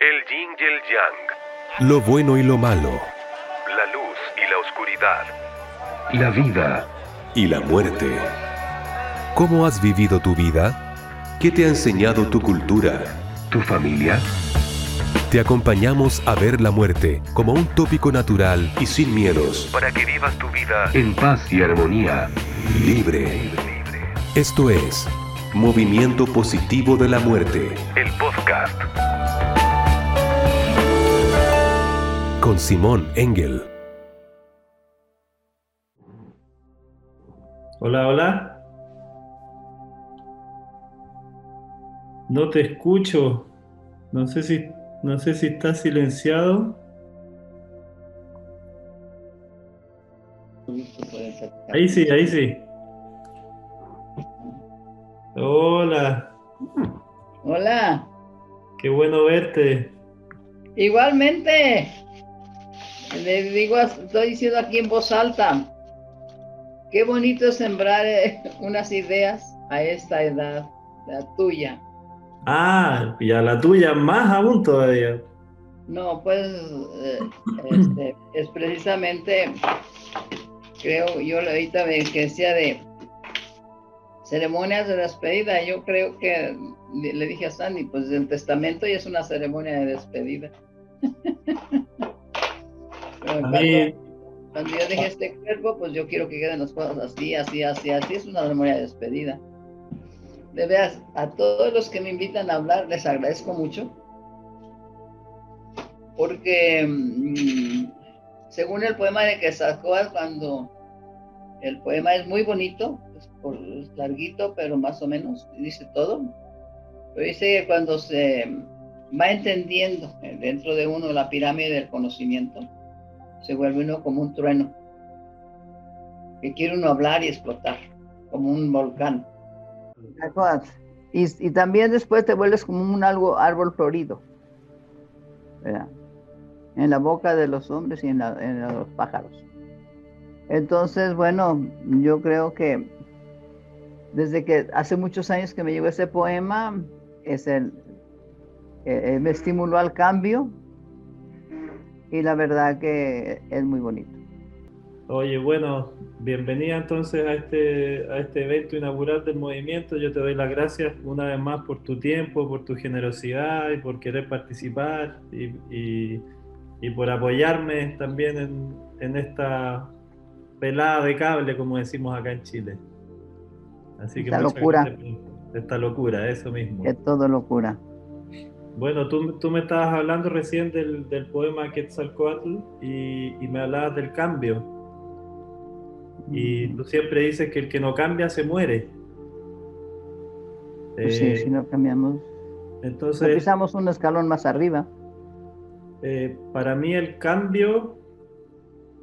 El yin y el yang. Lo bueno y lo malo. La luz y la oscuridad. La vida y la muerte. ¿Cómo has vivido tu vida? ¿Qué te ha enseñado tu cultura? ¿Tu familia? Te acompañamos a ver la muerte como un tópico natural y sin miedos. Para que vivas tu vida En paz y armonía. Libre. Esto es Movimiento Positivo de la Muerte. el podcast. Con Simón Engel. Hola, hola. No te escucho. No sé si, no sé si estás silenciado. Ahí sí, ahí sí. Hola, Hola, qué bueno verte. igualmente. Le digo, estoy diciendo aquí en voz alta. Qué bonito es sembrar eh, unas ideas a esta edad, la tuya. Ah, y a la tuya más aún todavía. No, pues eh, este, es precisamente, creo, yo ahorita me decía de ceremonias de despedida. Yo creo que le, le dije a Sandy, pues el testamento ya es una ceremonia de despedida. A cuando- yo dejé este cuerpo, pues yo quiero que queden las cosas así, así, así, así. Es una ceremonia de despedida. De veras, a todos los que me invitan a hablar, les agradezco mucho. Porque, mm, según el poema de Quetzalcóatl, cuando el poema es muy bonito, es, por, es larguito, pero más o menos dice todo. Pero dice que cuando se va entendiendo eh, dentro de uno la pirámide del conocimiento, se vuelve uno como un trueno, que quiere uno hablar y explotar, como un volcán. Y, también después te vuelves como un algo, árbol florido, en la boca de los hombres y en, la- en los pájaros. Entonces, bueno, yo creo que desde que hace muchos años que me llegó ese poema, es el, eh, me estimuló al cambio y la verdad que es muy bonito. oye, bueno, bienvenida entonces a este, a este evento inaugural del movimiento. Yo te doy las gracias una vez más por tu tiempo, por tu generosidad y por querer participar y, y- y por apoyarme también en, en esta pelada de cable, como decimos acá en Chile. Así que Esta locura. esta locura, eso mismo. Es todo locura. Bueno, tú, tú me estabas hablando recién del, del poema Quetzalcoatl y, y me hablabas del cambio. Y tú siempre dices que el que no cambia se muere. Pues sí, Eh, si no cambiamos, entonces, pisamos un escalón más arriba. eh, para mí el cambio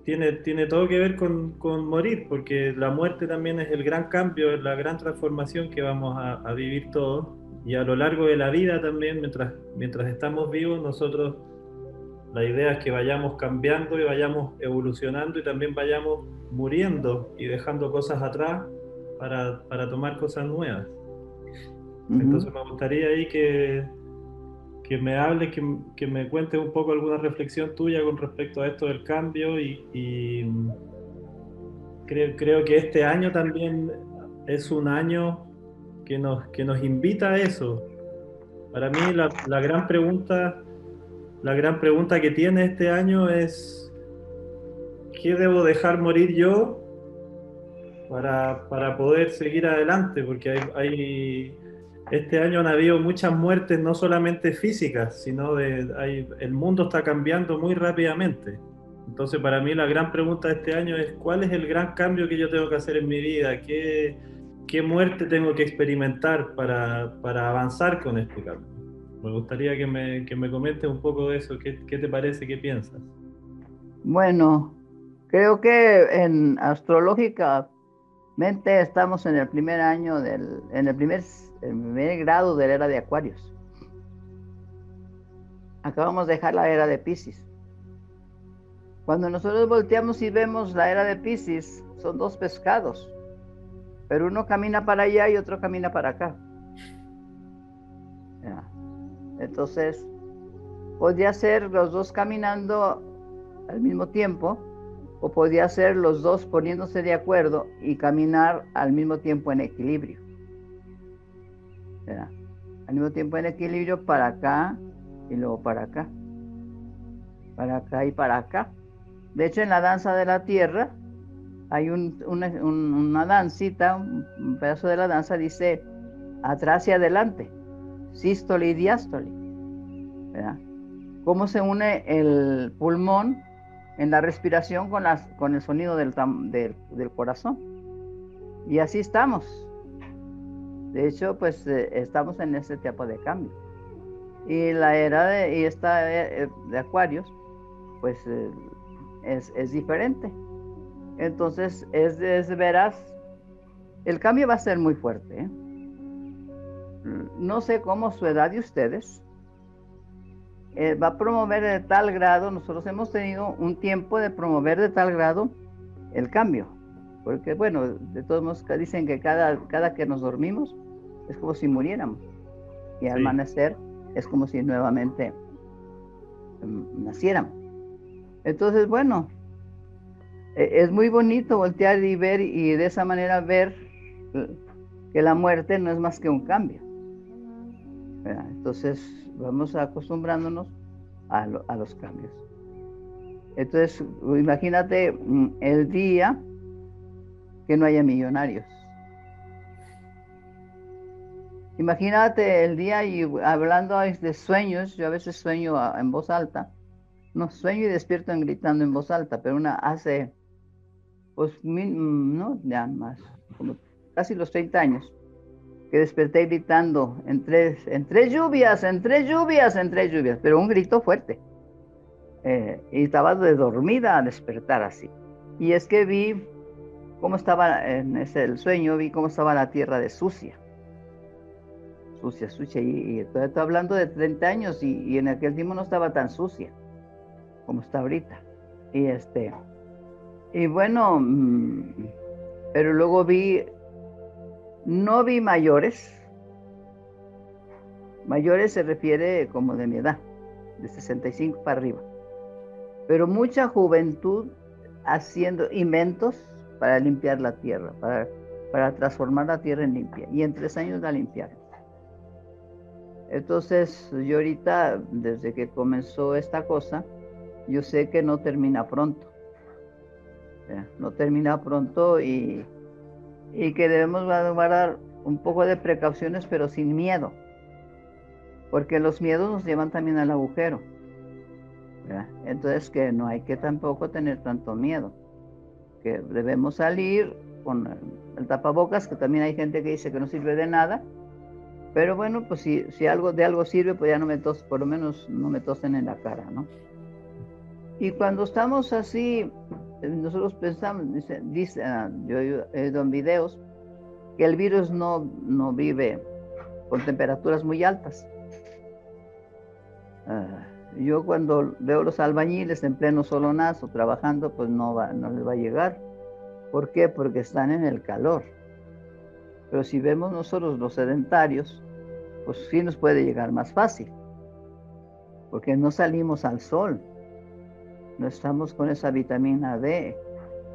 tiene, tiene todo que ver con, con morir, porque la muerte también es el gran cambio, es la gran transformación que vamos a, a vivir todos. Y a lo largo de la vida también, mientras, mientras estamos vivos, nosotros, la idea es que vayamos cambiando y vayamos evolucionando y también vayamos muriendo y dejando cosas atrás para, para tomar cosas nuevas. Entonces me gustaría ahí que, que me hables, que, que me cuentes un poco alguna reflexión tuya con respecto a esto del cambio y, y, mm, creo, creo que este año también es un año que nos, que nos invita a eso. Para mí la, la gran pregunta, la gran pregunta que tiene este año es ¿qué debo dejar morir yo para, para poder seguir adelante? Porque hay, hay- este año han habido muchas muertes, no solamente físicas, sino de, hay- el mundo está cambiando muy rápidamente. Entonces, para mí la gran pregunta de este año es, ¿cuál es el gran cambio que yo tengo que hacer en mi vida? ¿Qué, qué muerte tengo que experimentar para, para avanzar con este cambio? Me gustaría que me, que me comentes un poco de eso. ¿Qué, qué te parece? ¿Qué piensas? Bueno, creo que en astrológicamente estamos en el primer año del, en el primer, el primer grado de la era de Acuarios. Acabamos de dejar la era de Pisces. Cuando nosotros volteamos y vemos la era de Pisces, son dos pescados, pero uno camina para allá y otro camina para acá. Entonces, podía ser los dos caminando al mismo tiempo o podía ser los dos poniéndose de acuerdo y caminar al mismo tiempo en equilibrio. Al mismo tiempo en equilibrio para acá y luego para acá. Para acá y para acá. De hecho, en la danza de la tierra hay una, dancita, un, pedazo de la danza dice atrás y adelante, sístole y diástole. ¿Cómo se une el pulmón en la respiración con, el sonido del, corazón. Y así estamos. De hecho, pues eh, estamos en ese tipo de cambio. Y la era de, y esta eh, de Acuarios, pues eh, es, es, diferente. Entonces, es, es veras, el cambio va a ser muy fuerte. No sé cómo su edad de ustedes, eh, va a promover de tal grado, nosotros hemos tenido un tiempo de promover de tal grado el cambio, porque bueno, de todos modos dicen que cada, cada que nos dormimos es como si muriéramos y al amanecer es como si nuevamente mm, naciéramos. Entonces, bueno, es muy bonito voltear y ver y de esa manera ver que la muerte no es más que un cambio. Entonces, vamos acostumbrándonos a, a los cambios. Entonces, imagínate mm, el día que no haya millonarios. Imagínate el día y hablando de sueños, yo a veces sueño en voz alta, no sueño y despierto gritando en voz alta, pero una hace, pues, mm, no, ya más, como casi los 30 años que desperté gritando en tres, en tres lluvias, en tres lluvias, en tres lluvias, pero un grito fuerte. Eh, y estaba de dormida a despertar así. Y es que vi cómo estaba en ese el sueño, vi cómo estaba la tierra de sucia. Sucia, sucia. Y, estoy, hablando de 30 años y, y, en aquel tiempo no estaba tan sucia como está ahorita. Y este, y bueno, mm, pero luego vi no vi mayores. Mayores se refiere como de mi edad, de 65 para arriba. Pero mucha juventud haciendo inventos para limpiar la tierra, para, para transformar la tierra en limpia. Y en tres años la limpiaron. Entonces, yo ahorita, desde que comenzó esta cosa, yo sé que no termina pronto. No termina pronto y y que debemos guardar un poco de precauciones, pero sin miedo, porque los miedos nos llevan también al agujero. Entonces que no hay que tampoco tener tanto miedo, que debemos salir con el tapabocas, que también hay gente que dice que no sirve de nada, pero bueno, pues si, si algo de algo sirve, pues ya no me tos, por lo menos no me tosen en la cara, ¿no? Y cuando estamos así nosotros pensamos, dice, dice ah, yo he oído en videos, que el virus no, no vive con temperaturas muy altas. Ah, yo cuando veo los albañiles en pleno solonazo trabajando, pues no, va, no les va a llegar. ¿Por qué? Porque están en el calor. Pero si vemos nosotros los sedentarios, pues sí nos puede llegar más fácil. Porque no salimos al sol no estamos con esa vitamina D.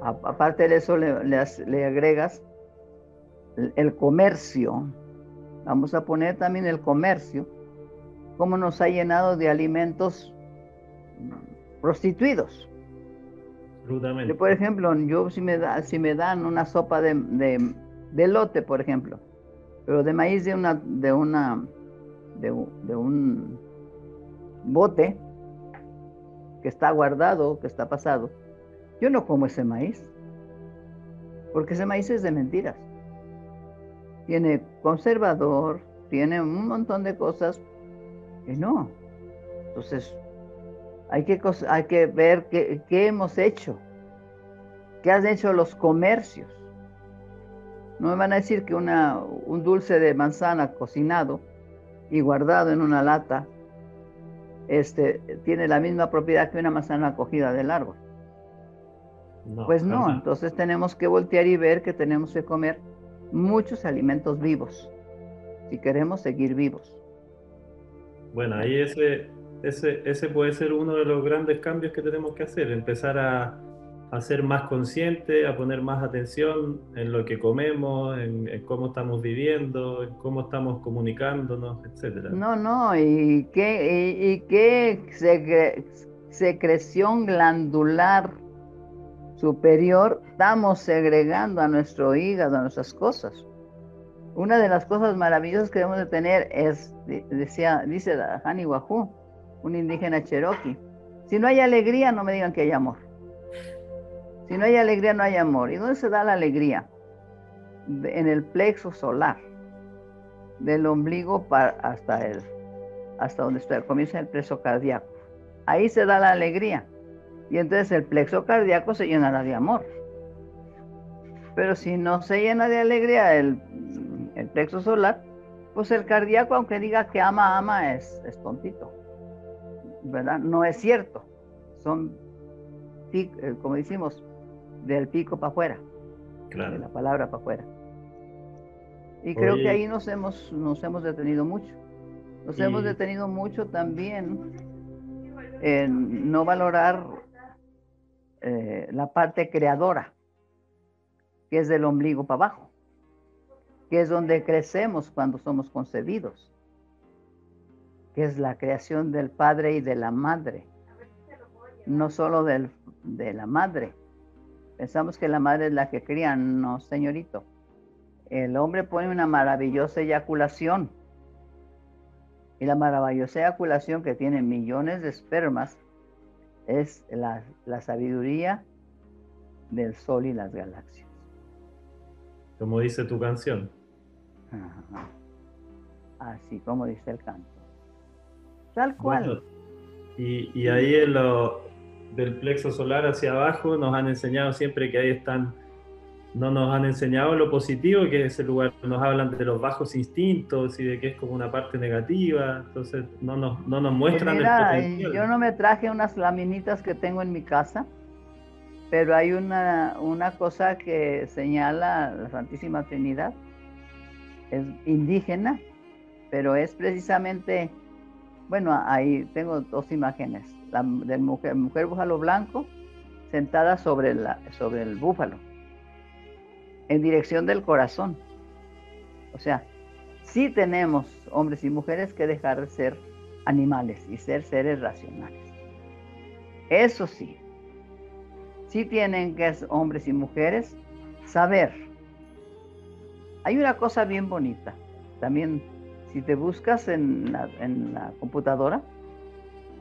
aparte de eso, le, agregas el, comercio. Vamos a poner también el comercio, cómo nos ha llenado de alimentos prostituidos. por ejemplo, yo si me, da, si me dan una sopa de, de, lote, por ejemplo, pero de maíz de una, de una, de un bote, que está guardado, que está pasado, yo no como ese maíz, porque ese maíz es de mentiras. Tiene conservador, tiene un montón de cosas y no. Entonces, hay que, hay que ver qué, hemos hecho, qué han hecho los comercios. No me van a decir que una, un dulce de manzana cocinado y guardado en una lata este, tiene la misma propiedad que una manzana cogida del árbol. pues no, entonces tenemos que voltear y ver que tenemos que comer muchos alimentos vivos si queremos seguir vivos. Bueno, ahí ese, ese, ese puede ser uno de los grandes cambios que tenemos que hacer, empezar a, a ser más conscientes, a poner más atención en lo que comemos, en, cómo estamos viviendo, en cómo estamos comunicándonos, etc. No, no, y qué, y, qué secreción glandular superior estamos segregando a nuestro hígado, a nuestras cosas. Una de las cosas maravillosas que debemos de tener es, decía, dice Hani Wahoo, un indígena cherokee, si no hay alegría, no me digan que hay amor. Si no hay alegría, no hay amor. ¿Y dónde se da la alegría? En el plexo solar, del ombligo para hasta el, hasta donde está, comienza el plexo cardíaco. Ahí se da la alegría. Y entonces el plexo cardíaco se llenará de amor. Pero si no se llena de alegría el, el plexo solar, pues el cardíaco, aunque diga que ama, ama, es, es tontito. ¿Verdad? No es cierto. Son, eh, como decimos, del pico para afuera, de la palabra para afuera. Y creo que ahí nos hemos, nos hemos detenido mucho. Nos hemos detenido mucho también en no valorar eh, la parte creadora, que es del ombligo para abajo, que es donde crecemos cuando somos concebidos, que es la creación del padre y de la madre, no solo del, de la madre, Pensamos que la madre es la que cría. No, señorito. El hombre pone una maravillosa eyaculación. Y la maravillosa eyaculación que tiene millones de espermas es la, sabiduría del sol y las galaxias. Como dice tu canción. Así como dice el canto. Tal cual. y, y, ahí en lo, del plexo solar hacia abajo, nos han enseñado siempre que ahí están, no nos han enseñado lo positivo, que es ese lugar, nos hablan de los bajos instintos y de que es como una parte negativa, entonces no nos, no nos muestran el potencial. Yo no me traje unas laminitas que tengo en mi casa, pero hay una, una cosa que señala la Santísima Trinidad, es indígena, pero es precisamente, bueno, ahí tengo dos imágenes la mujer, mujer búfalo blanco sentada sobre, la, sobre el búfalo, en dirección del corazón. O sea, sí tenemos hombres y mujeres que dejar de ser animales y ser seres racionales. Eso sí, sí tienen que hombres y mujeres saber. Hay una cosa bien bonita, también si te buscas en la, en la computadora,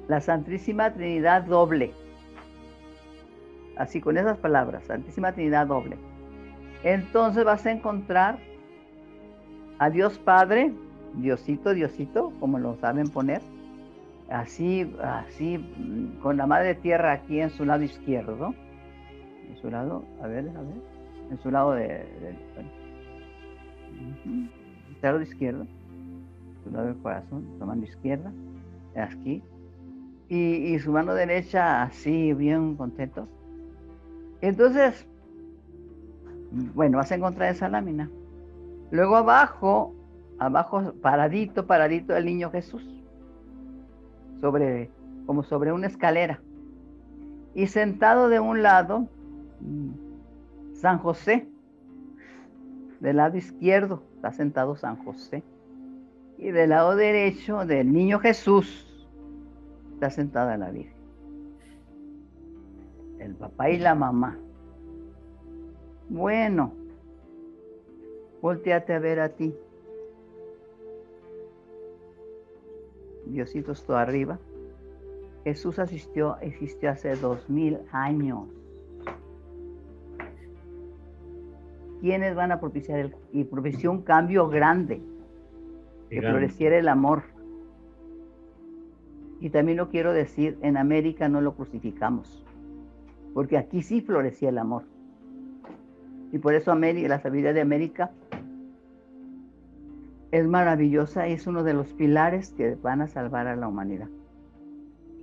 la Santísima Trinidad doble. Así con esas palabras, Santísima Trinidad doble. Entonces vas a encontrar a Dios Padre, Diosito, Diosito, como lo saben poner, así, así, con la Madre Tierra aquí en su lado izquierdo, en su lado, a ver, a ver, en su lado de, de lado izquierdo, su lado del corazón, su mano izquierda, aquí, y, su mano derecha así, bien contento. Entonces, bueno, vas a encontrar esa lámina. Luego abajo, abajo, paradito, paradito el niño Jesús, sobre, como sobre una escalera. Y sentado de un lado, San José, del lado izquierdo está sentado San José. Y del lado derecho del niño Jesús está sentada la Virgen. El papá y la mamá. Bueno, volteate a ver a ti. Diosito está arriba. Jesús asistió, existió hace dos mil años. ¿Quiénes van a propiciar el, y propició un cambio grande? Que floreciera el amor y también lo quiero decir, en América no lo crucificamos, porque aquí sí florecía el amor. Y por eso América, la sabiduría de América es maravillosa y es uno de los pilares que van a salvar a la humanidad.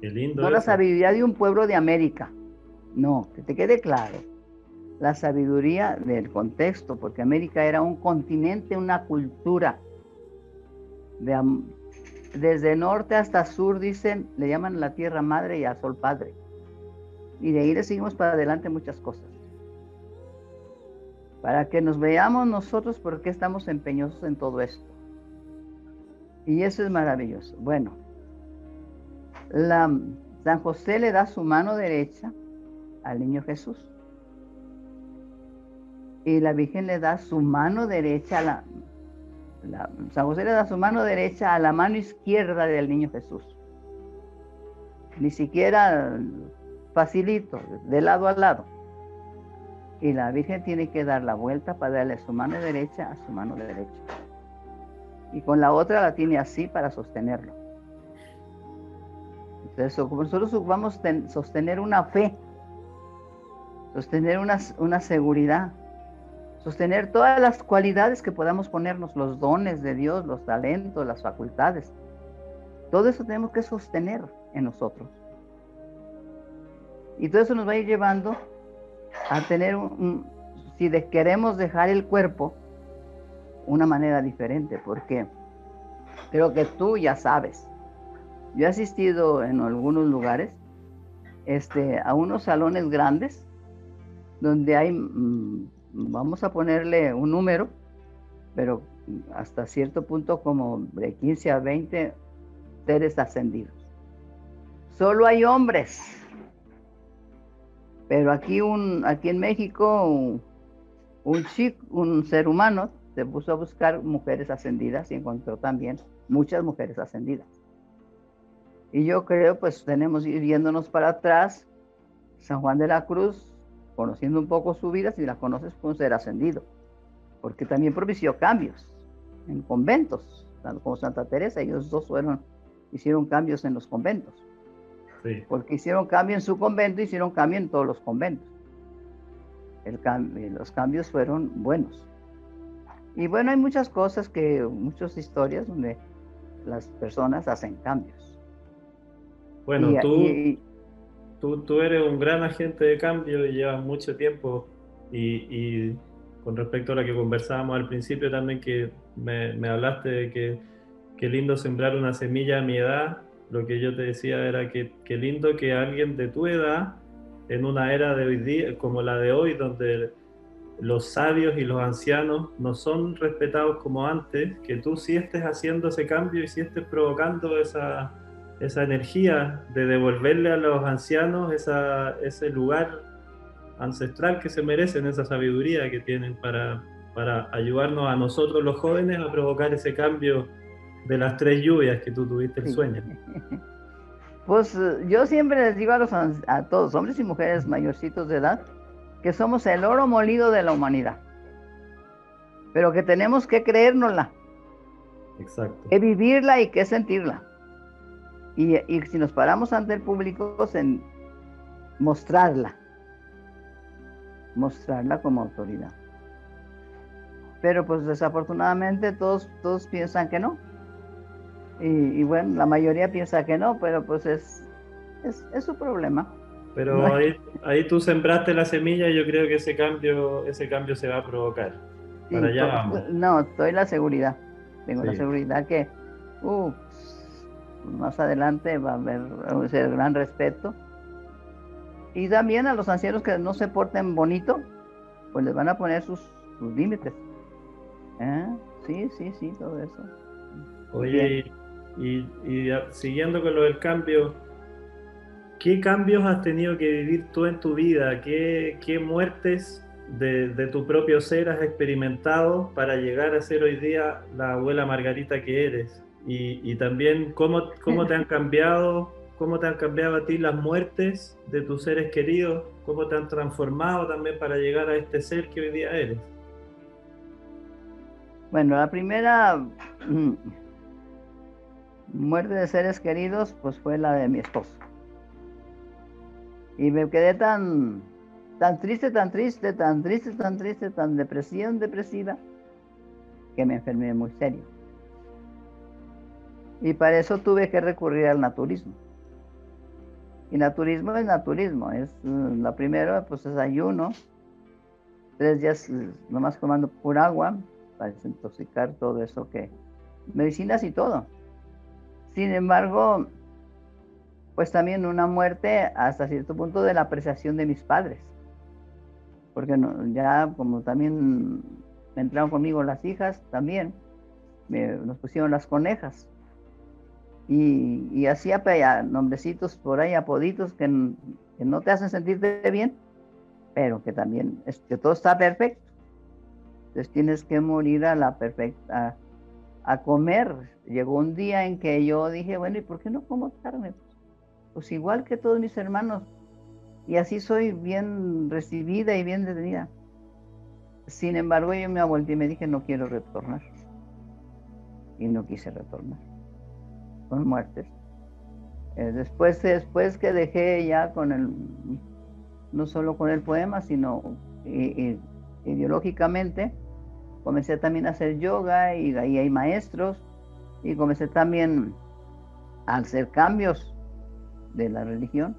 Qué lindo. No la sabiduría de un pueblo de América, no, que te quede claro. La sabiduría del contexto, porque América era un continente, una cultura de, desde norte hasta sur, dicen, le llaman la tierra madre y a sol padre. Y de ahí le seguimos para adelante muchas cosas. Para que nos veamos nosotros por qué estamos empeñosos en todo esto. Y eso es maravilloso. Bueno, San José le da su mano derecha al niño Jesús. Y la Virgen le da su mano derecha a la, San José le da su mano derecha a la mano izquierda del niño Jesús. Ni siquiera facilito, de lado a lado. Y la Virgen tiene que dar la vuelta para darle su mano derecha a su mano derecha. Y con la otra la tiene así para sostenerlo. Entonces, nosotros vamos a sostener una fe, sostener una, una seguridad, sostener todas las cualidades que podamos ponernos, los dones de Dios, los talentos, las facultades. Todo eso tenemos que sostener en nosotros. Y todo eso nos va a ir llevando a tener un, si queremos dejar el cuerpo, una manera diferente, porque creo que tú ya sabes. Yo he asistido en algunos lugares este, a unos salones grandes donde hay mm, vamos a ponerle un número, pero hasta cierto punto como de 15 a 20 seres ascendidos. Solo hay hombres. Pero aquí, un, aquí en México, un, chico, un ser humano se puso a buscar mujeres ascendidas y encontró también muchas mujeres ascendidas. Y yo creo, pues tenemos, viéndonos para atrás, San Juan de la Cruz conociendo un poco su vida, si la conoces, puede ser ascendido, porque también propició cambios en conventos, tanto como Santa Teresa, ellos dos fueron, hicieron cambios en los conventos, porque hicieron cambio en su convento, hicieron cambio en todos los conventos. El los cambios fueron buenos. Y bueno, hay muchas cosas que, muchas historias donde las personas hacen cambios. Bueno, tú, tú, eres un gran agente de cambio y llevas mucho tiempo. Y, con respecto a lo que conversábamos al principio también que me, hablaste de que qué lindo sembrar una semilla a mi edad, lo que yo te decía era que qué lindo que alguien de tu edad, en una era de hoy día, como la de hoy, donde los sabios y los ancianos no son respetados como antes, que tú sí estés haciendo ese cambio y sí estés provocando esa, esa energía de devolverle a los ancianos esa, ese lugar ancestral que se merecen, esa sabiduría que tienen para, para ayudarnos a nosotros los jóvenes a provocar ese cambio de las tres lluvias que tú tuviste el sueño. Pues yo siempre les digo a, los, a todos, hombres y mujeres mayorcitos de edad, que somos el oro molido de la humanidad, pero que tenemos que creérnosla, Exacto. que vivirla y que sentirla. Y, si nos paramos ante el público, en mostrarla, mostrarla como autoridad. Pero pues desafortunadamente todos, todos piensan que no. Y, bueno, la mayoría piensa que no, pero pues es, es, su problema. Pero ahí, ahí tú sembraste la semilla y yo creo que ese cambio, ese cambio se va a provocar. Para allá vamos. No, estoy la seguridad. Tengo la seguridad que, uh, más adelante va a haber gran respeto. Y también a los ancianos que no se porten bonito, pues les van a poner sus, límites. ¿Eh? Sí, sí, sí, todo eso. Oye, y, siguiendo con lo del cambio, ¿qué cambios has tenido que vivir tú en tu vida? ¿Qué, qué muertes de, de, tu propio ser has experimentado para llegar a ser hoy día la abuela Margarita que eres? Y, también cómo, cómo te han cambiado, cómo te han cambiado a ti las muertes de tus seres queridos, cómo te han transformado también para llegar a este ser que hoy día eres. Bueno, la primera mm, muerte de seres queridos pues fue la de mi esposo. Y me quedé tan, tan triste, tan triste, tan triste, tan triste, tan depresión, depresiva, que me enfermé muy serio. Y para eso tuve que recurrir al naturismo. Y naturismo es naturismo, es mm, la primera, pues es ayuno, tres días mm, nomás tomando pura agua para desintoxicar todo eso que, medicinas y todo. Sin embargo, pues también una muerte hasta cierto punto de la apreciación de mis padres. Porque ya como también entraron conmigo las hijas, también nos pusieron las conejas. Y, así nombrecitos por ahí, apoditos que, no te hacen sentirte bien, pero que también es que todo está perfecto. Entonces tienes que morir a la perfecta, a, comer. Llegó un día en que yo dije, bueno, ¿y por qué no como carne? Pues igual que todos mis hermanos. Y así soy bien recibida y bien detenida. Sin embargo, yo me volteé y me dije, no quiero retornar. Y no quise retornar. Con muertes. Eh, después, después que dejé ya con el, no solo con el poema, sino ideológicamente, comencé también a hacer yoga y ahí hay maestros y comencé también a hacer cambios de la religión.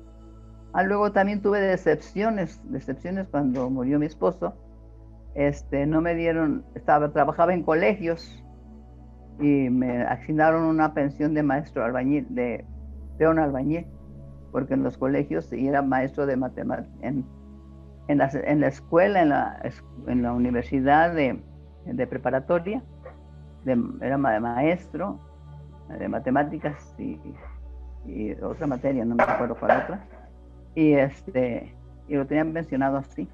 Ah, luego también tuve decepciones, decepciones cuando murió mi esposo. Este, no me dieron, estaba, trabajaba en colegios y me asignaron una pensión de maestro albañil, de peón albañil, porque en los colegios era maestro de matemáticas, en, la, escuela, en la, universidad de, de preparatoria, era maestro de matemáticas y, otra materia, no me acuerdo cuál otra, y, este, y lo tenían mencionado así.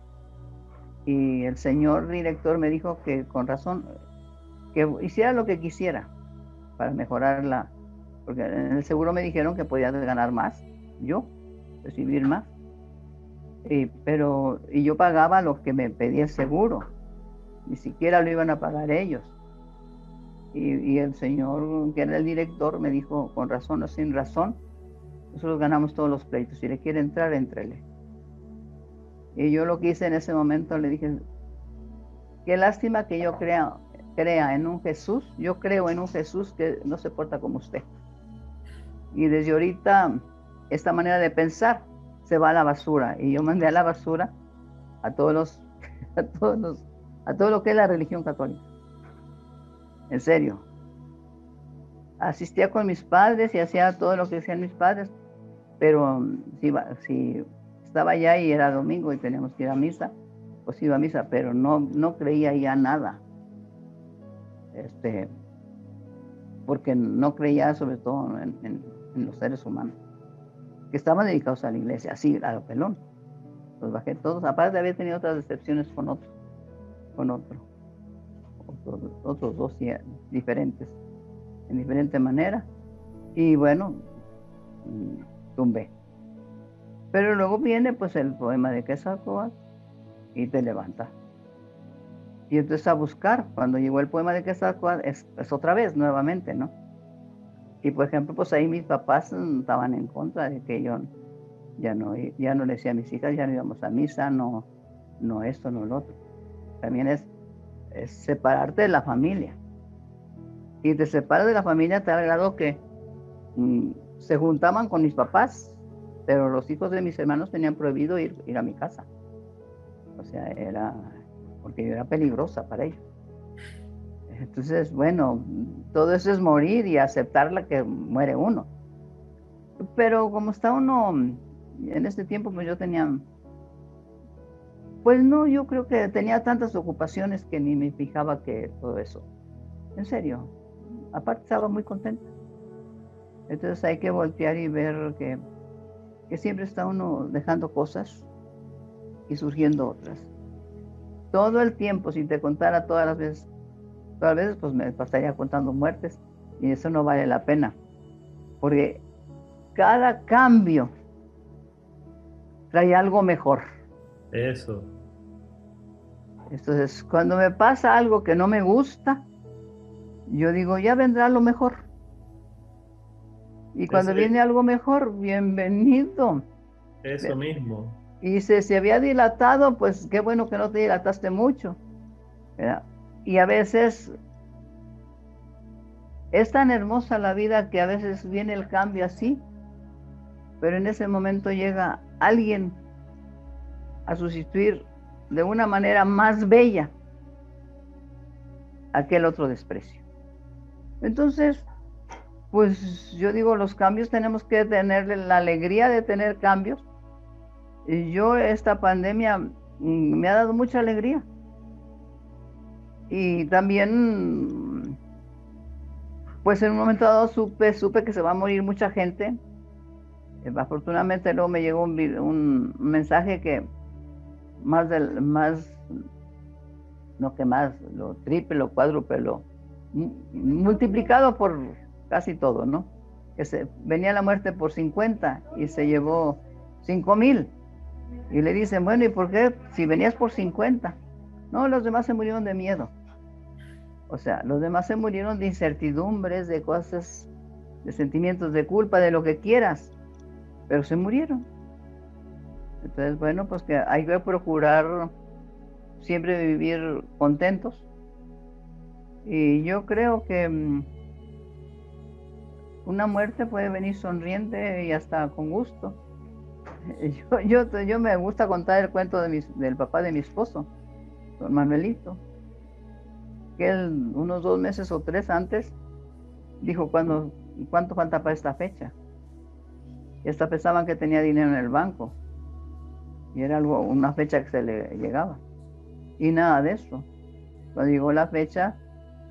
Y el señor director me dijo que con razón, que hiciera lo que quisiera para mejorar la, porque en el seguro me dijeron que podía ganar más, yo, recibir más. Y, pero, y yo pagaba lo que me pedía el seguro ni siquiera lo iban a pagar ellos. Y, el señor, que era el director, me dijo, con razón o sin razón, nosotros ganamos todos los pleitos. Si le quiere entrar, entrele. Y yo lo que hice en ese momento, le dije, qué lástima que yo crea, crea en un Jesús, yo creo en un Jesús que no se porta como usted. Y desde ahorita, esta manera de pensar se va a la basura. Y yo mandé a la basura a todos los, a todos los a todo lo que es la religión católica. En serio. Asistía con mis padres y hacía todo lo que decían mis padres, pero um, si, si estaba allá y era domingo y teníamos que ir a misa, pues iba a misa, pero no, no creía ya nada. Este, porque no creía sobre todo en, los seres humanos, que estaban dedicados a la iglesia, así, a pelón. Los bajé todos, aparte había tenido otras decepciones con otros con otro. Otros, dos diferentes, en diferente manera. Y bueno, mm, tumbé. Pero luego viene pues el poema de Quetzalcóatl y te levanta. Y entonces a buscar, cuando llegó el poema de Quetzalcóatl, es, es otra vez, nuevamente, ¿no? Y por ejemplo, pues ahí mis papás estaban en contra de que yo ya no, ya no le decía a mis hijas, ya no íbamos a misa, no, no esto, no lo otro también es, separarte de la familia. Y te separas de la familia tal grado que mm, se juntaban con mis papás, pero los hijos de mis hermanos tenían prohibido ir, ir a mi casa. O sea, era porque yo era peligrosa para ellos. Entonces, bueno, todo eso es morir y aceptar la que muere uno. Pero como está uno, en este tiempo, pues yo tenía pues no, yo creo que tenía tantas ocupaciones que ni me fijaba que todo eso. En serio, aparte estaba muy contenta. Entonces hay que voltear y ver que, que siempre está uno dejando cosas y surgiendo otras. Todo el tiempo, si te contara todas las veces, todas las veces, pues me pasaría contando muertes y eso no vale la pena. Porque cada cambio trae algo mejor. Eso. Entonces, cuando me pasa algo que no me gusta, yo digo, ya vendrá lo mejor. Y cuando viene algo mejor, bienvenido. Eso mismo. Y si se había dilatado, pues qué bueno que no te dilataste mucho. Y a veces es tan hermosa la vida que a veces viene el cambio así, pero en ese momento llega alguien a sustituir de una manera más bella aquel otro desprecio. Entonces, Pues yo digo, los cambios tenemos que tener la alegría de tener cambios. Yo esta pandemia mm, me ha dado mucha alegría. Y también, pues en un momento dado supe, supe que se va a morir mucha gente. Eh, afortunadamente luego me llegó un, un mensaje que más del, más, no que más, lo triple, lo cuádruple, lo multiplicado por casi todo, ¿no? Que se, venía la muerte por 50 y se llevó 5 mil. Y le dicen, bueno, ¿y por qué si venías por 50? No, los demás se murieron de miedo. O sea, los demás se murieron de incertidumbres, de cosas, de sentimientos de culpa, de lo que quieras, pero se murieron. Entonces, bueno, pues que hay que procurar siempre vivir contentos. Y yo creo que mm, una muerte puede venir sonriente y hasta con gusto. Yo, yo, me gusta contar el cuento de del papá de mi esposo, don Manuelito, que él unos dos meses o tres antes dijo, ¿cuándo, ¿cuánto falta para esta fecha? Y hasta pensaban que tenía dinero en el banco. Y era algo, una fecha que se le llegaba. Y nada de eso. Cuando llegó la fecha,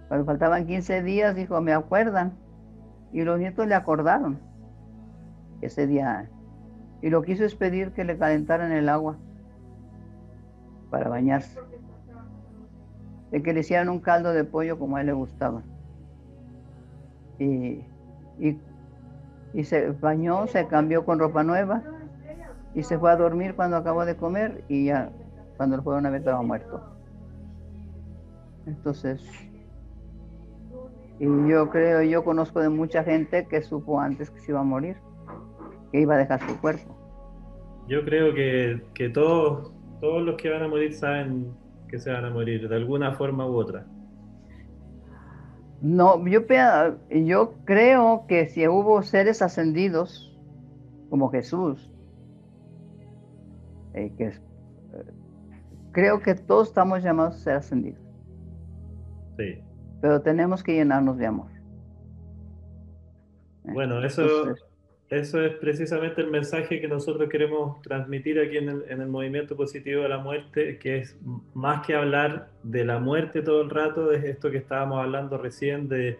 cuando faltaban 15 días, dijo, me acuerdan. Y los nietos le acordaron ese día. Y lo quiso es pedir que le calentaran el agua para bañarse. De que le hicieran un caldo de pollo como a él le gustaba. Y, y, se bañó, se cambió con ropa nueva y se fue a dormir cuando acabó de comer y ya cuando lo fueron a ver estaba muerto. Entonces, y yo creo, yo conozco de mucha gente que supo antes que se iba a morir, que iba a dejar su cuerpo. Yo creo que, que todos, todos los que van a morir saben que se van a morir de alguna forma u otra. No, yo, yo creo que si hubo seres ascendidos como Jesús, eh, que eh, creo que todos estamos llamados a ser ascendidos. Sí pero tenemos que llenarnos de amor. ¿Eh? Bueno, eso, eso es precisamente el mensaje que nosotros queremos transmitir aquí en el, movimiento positivo de la muerte, que es más que hablar de la muerte todo el rato, es esto que estábamos hablando recién, de,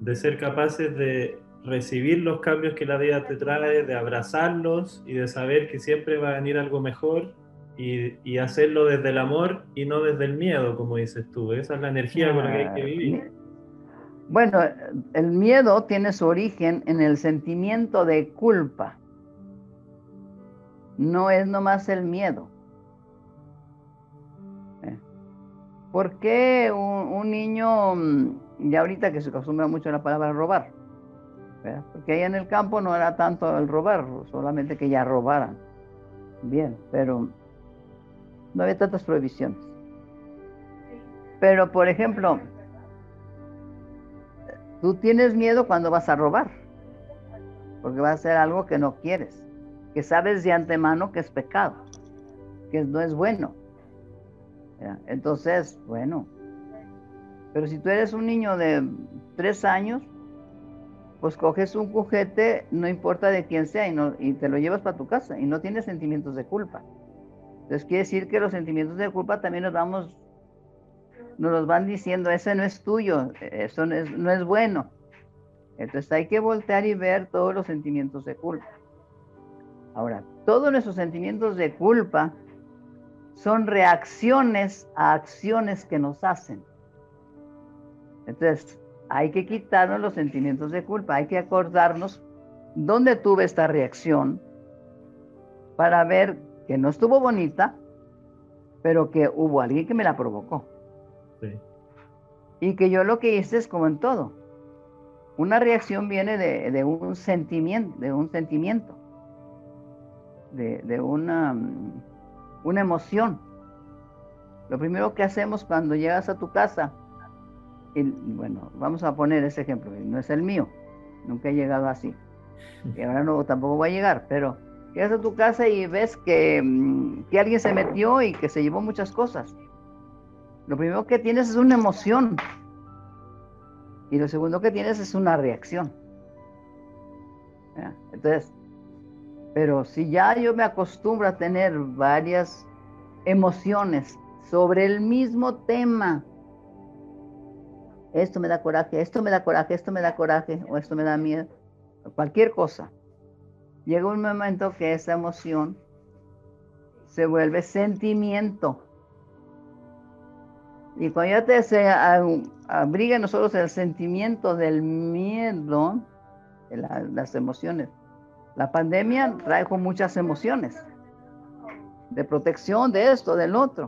de ser capaces de recibir los cambios que la vida te trae, de abrazarlos y de saber que siempre va a venir algo mejor y, hacerlo desde el amor y no desde el miedo, como dices tú. Esa es la energía con la que hay que vivir. Bueno, el miedo tiene su origen en el sentimiento de culpa. No es nomás el miedo. ¿Eh? ¿Por qué un, niño, mm, ya ahorita que se acostumbra mucho la palabra robar? Porque ahí en el campo no era tanto el robar, solamente que ya robaran. Bien, pero no había tantas prohibiciones. Pero, por ejemplo, tú tienes miedo cuando vas a robar, porque va a ser algo que no quieres, que sabes de antemano que es pecado, que no es bueno. Entonces, bueno, pero si tú eres un niño de tres años, pues coges un cujete, no importa de quién sea, y, no, y te lo llevas para tu casa y no tienes sentimientos de culpa. Entonces quiere decir que los sentimientos de culpa también nos vamos, nos van diciendo, ese no es tuyo, eso no es, no es bueno. Entonces hay que voltear y ver todos los sentimientos de culpa. Ahora, todos nuestros sentimientos de culpa son reacciones a acciones que nos hacen. Entonces, hay que quitarnos los sentimientos de culpa, hay que acordarnos dónde tuve esta reacción para ver que no estuvo bonita, pero que hubo alguien que me la provocó. Y que yo lo que hice es como en todo. Una reacción viene de, un sentimiento, de un sentimiento, de, una, una emoción. Lo primero que hacemos cuando llegas a tu casa, y bueno, vamos a poner ese ejemplo, no es el mío, nunca he llegado así, y ahora no, tampoco voy a llegar, pero llegas a tu casa y ves que, mm, que alguien se metió y que se llevó muchas cosas. Lo primero que tienes es una emoción. Y lo segundo que tienes es una reacción. Entonces, pero si ya yo me acostumbro a tener varias emociones sobre el mismo tema, esto me da coraje, esto me da coraje, esto me da coraje, o esto me da miedo, cualquier cosa. Llega un momento que esa emoción se vuelve sentimiento. Y cuando ya te se abriga nosotros el sentimiento del miedo, las emociones, la pandemia trajo muchas emociones, de protección de esto, del otro.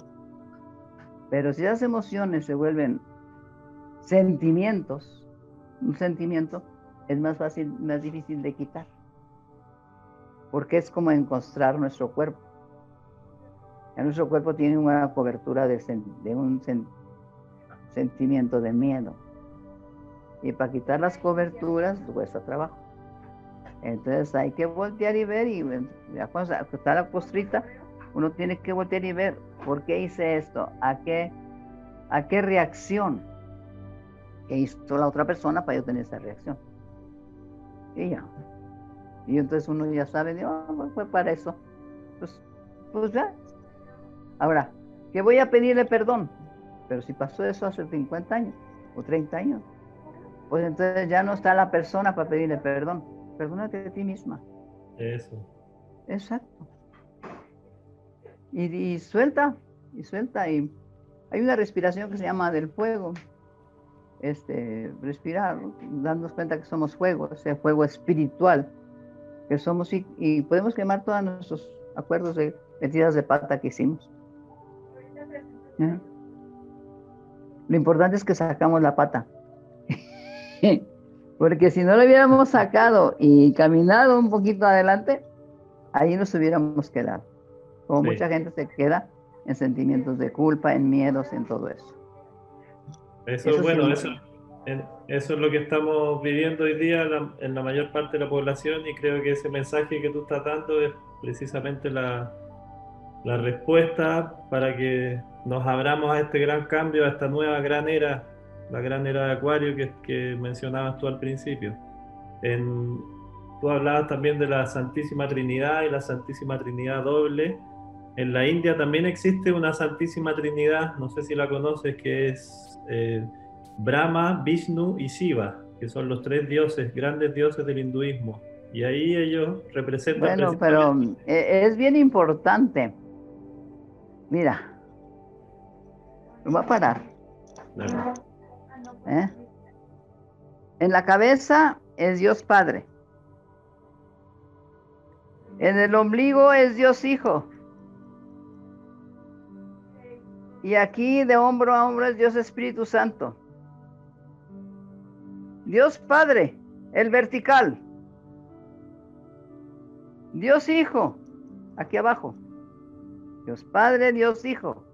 Pero si esas emociones se vuelven sentimientos, un sentimiento es más fácil, más difícil de quitar. Porque es como encontrar nuestro cuerpo. nuestro cuerpo tiene una cobertura de, un sentimiento de miedo. Y para quitar las coberturas cuesta trabajo. Entonces hay que voltear y ver y ya cuando está la postrita, uno tiene que voltear y ver por qué hice esto, a qué, a qué reacción que hizo la otra persona para yo tener esa reacción. Y ya. Y entonces uno ya sabe, oh, fue para eso. Pues, pues ya. Ahora, que voy a pedirle perdón. Pero si pasó eso hace 50 años o 30 años, pues entonces ya no está la persona para pedirle perdón. Perdónate a ti misma. Eso. Exacto. Y, y suelta, y suelta. Y hay una respiración que se llama del fuego este, respirar, dándonos cuenta que somos fuego, ese fuego espiritual, que somos y, podemos quemar todos nuestros acuerdos de metidas de pata que hicimos. ¿Eh? Lo importante es que sacamos la pata. Porque si no lo hubiéramos sacado y caminado un poquito adelante, ahí nos hubiéramos quedado. Como mucha gente se queda en sentimientos de culpa, en miedos, en todo eso. Eso, es bueno, eso, eso es lo que estamos viviendo hoy día en la mayor parte de la población y creo que ese mensaje que tú estás dando es precisamente la, la respuesta para que nos abramos a este gran cambio, a esta nueva gran era, la gran era de Acuario que, que mencionabas tú al principio. En, tú hablabas también de la Santísima Trinidad y la Santísima Trinidad doble. En la India también existe una Santísima Trinidad, no sé si la conoces, que es eh, Brahma, Vishnu y Shiva, que son los tres dioses, grandes dioses del hinduismo. Y ahí ellos representan... Bueno, pero eh, es bien importante. Mira, lo va a parar. ¿Eh? En la cabeza es Dios Padre. En el ombligo es Dios Hijo. Y aquí de hombro a hombro es Dios Espíritu Santo. Dios Padre, el vertical. Dios Hijo, aquí abajo. Dios Padre, Dios Hijo.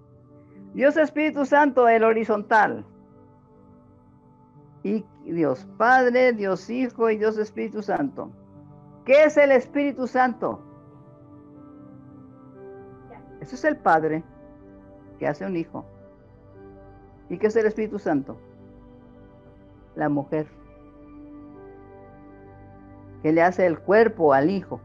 Dios Espíritu Santo, el horizontal. Y Dios Padre, Dios Hijo y Dios Espíritu Santo. ¿Qué es el Espíritu Santo? Eso es el Padre que hace un hijo. ¿Y qué es el Espíritu Santo? La mujer, que le hace el cuerpo al hijo.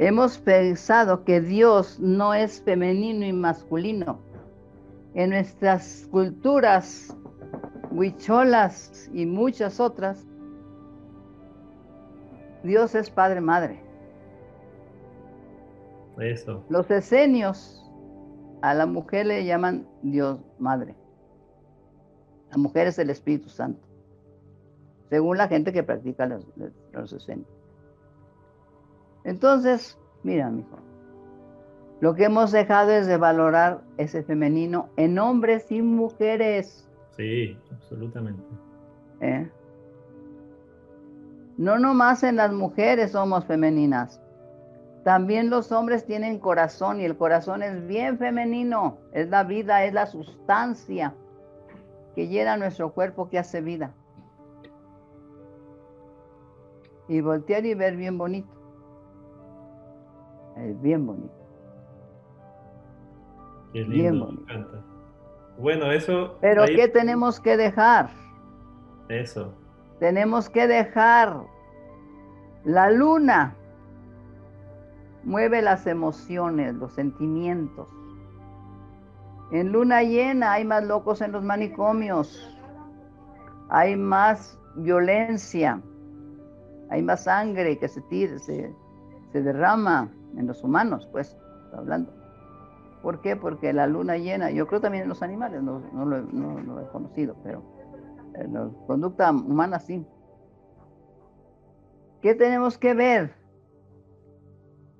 Hemos pensado que Dios no es femenino y masculino. En nuestras culturas huicholas y muchas otras, Dios es Padre-Madre. Los esenios a la mujer le llaman Dios Madre. La mujer es el Espíritu Santo. Según la gente que practica los, los esenios. Entonces, mira, hijo. Lo que hemos dejado es de valorar ese femenino en hombres y mujeres. Sí, absolutamente. ¿Eh? No nomás en las mujeres somos femeninas. También los hombres tienen corazón y el corazón es bien femenino, es la vida, es la sustancia que llena nuestro cuerpo que hace vida. Y voltear y ver bien bonito. Es bien bonito. bien bonito. Bueno, eso. Pero ¿qué tenemos que dejar? Eso. Tenemos que dejar la luna. Mueve las emociones, los sentimientos. En luna llena hay más locos en los manicomios. Hay más violencia. Hay más sangre que se tira, se, se derrama en los humanos, pues, hablando. ¿Por qué? Porque la luna llena, yo creo también en los animales, no, lo, he conocido, pero en la conducta humana sí. ¿Qué tenemos que ver?